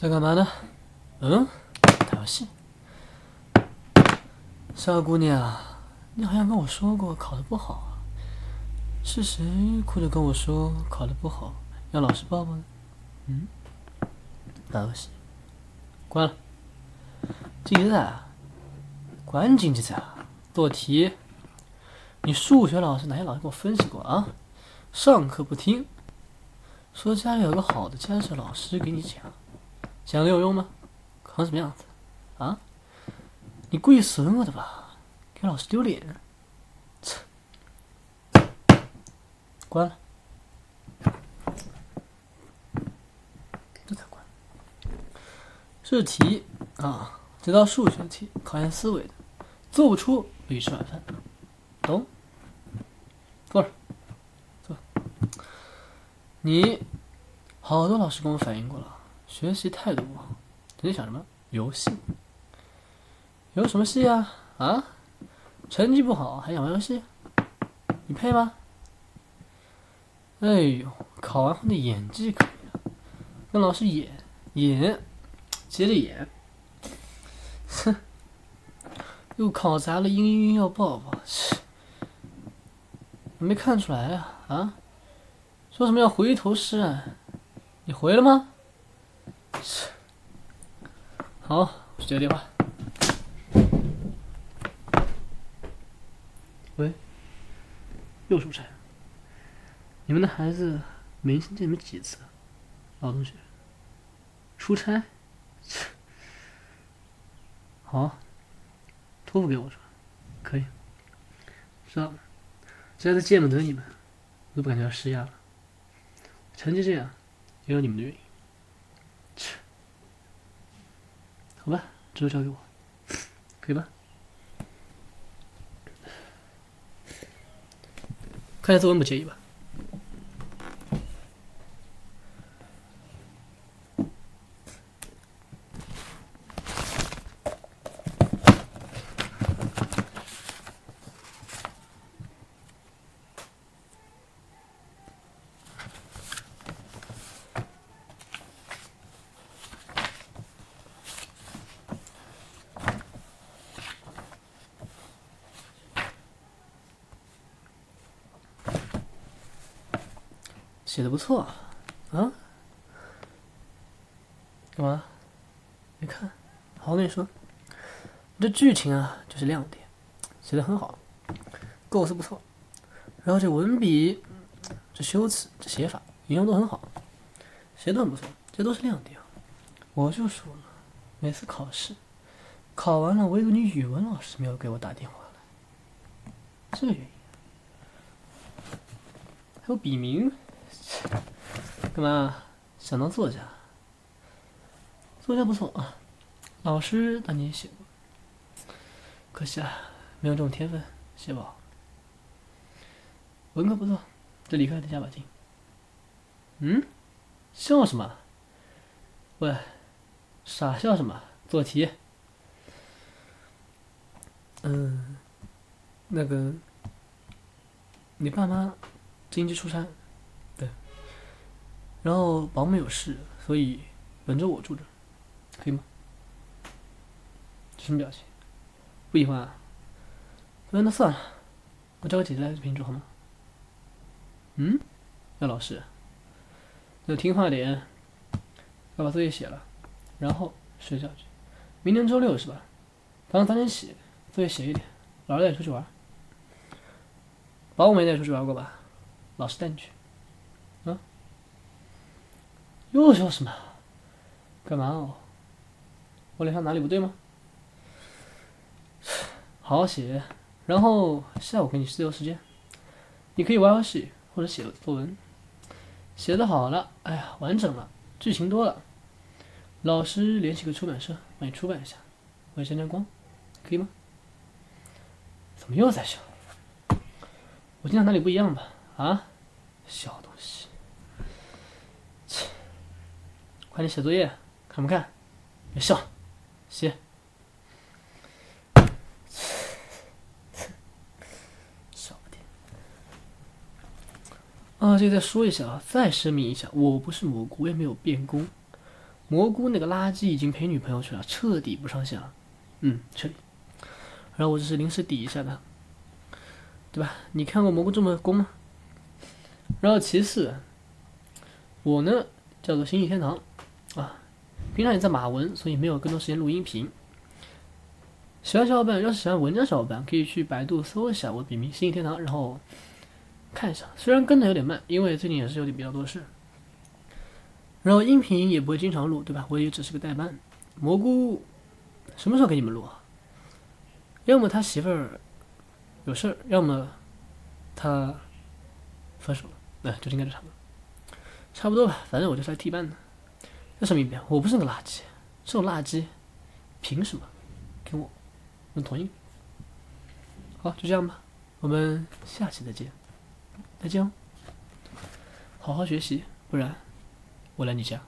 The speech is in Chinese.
在干嘛呢？嗯，打游戏。小姑娘，你好像跟我说过考得不好啊？是谁哭着跟我说考得不好，要老师抱抱？嗯，打游戏，关了。竞技赛，关竞技赛啊！做题。你数学老师哪些老师给我分析过啊？上课不听，说家里有个好的家政老师给你讲，讲的有用吗？考成什么样子？啊？你故意损我的吧？给老师丢脸？切！关了，这才关。这题啊，这道数学题考验思维的，做不出不许吃晚饭，懂？坐着，坐。你好多老师跟我反映过了，学习态度不好，整天想什么游戏？游什么戏啊？啊？成绩不好还想玩游戏？你配吗？哎呦，考完后的演技可以啊，跟老师演演，接着演，哼，又考砸了，嘤嘤嘤要抱抱，切，没看出来啊啊？说什么要回头是岸？你回了吗？切，好，接个电话。喂，又出差。你们的孩子没见你们几次？老同学，出差？好，托付给我是吧？可以。知道了。现在见不得你们，我都不感觉要失压了。成绩这样，也有你们的原因。切。好吧，之后交给我，可以吧？看下作文不介意吧？写的不错，啊？干嘛？你看？好，我跟你说，这剧情啊就是亮点，写的很好，构思不错，然后这文笔、这修辞、这写法、运用都很好，写的很不错，这都是亮点。我就说了，每次考试考完了，唯独你语文老师没有给我打电话来，这个原因，还有笔名。干嘛？想当作家？作家不错啊，老师当年也写过，可惜啊，没有这种天分，写不好。文科不错，这理科得加把劲。嗯？笑什么？喂，傻笑什么？做题。嗯，那个，你爸妈近期出差。然后保姆有事，所以轮着我住着，可以吗？什么表情？不喜欢啊？那算了，我叫我姐姐来陪你住好吗？嗯？那老师，那听话点，要把作业写了，然后睡觉去。明天周六是吧？早上早点起，作业写一点。老师带你出去玩。保姆没带你出去玩过吧？老师带你去。又说什么？干嘛哦？我脸上哪里不对吗？好好写，然后下午给你自由时间，你可以玩游戏或者写作文。写的好了，哎呀，完整了，剧情多了，老师联系个出版社帮你出版一下，我沾沾光，可以吗？怎么又在笑？我今天哪里不一样吧？啊，小东西。快点写作业，看不看？别笑，写。小点。啊，这个再说一下啊，再声明一下，我不是蘑菇，我也没有变工。蘑菇那个垃圾已经陪女朋友去了，彻底不上线了。嗯，彻底。然后我只是临时抵一下的，对吧？你看过蘑菇这么攻吗？然后其次，我呢叫做星际天堂啊，平常也在码文，所以没有更多时间录音频。喜欢小伙伴，要是喜欢文章小伙伴，可以去百度搜一下我的笔名“星际天堂”，然后看一下。虽然跟的有点慢，因为最近也是有点比较多事。然后音频也不会经常录，对吧？我也只是个代班。蘑菇什么时候给你们录啊？要么他媳妇儿有事儿，要么他分手了。哎，就应该这差不多，差不多吧。反正我就是来替班的。再说明一遍，我不是个垃圾，这种垃圾凭什么跟我？能同意？好，就这样吧，我们下期再见，再见哦！好好学习，不然我来你家。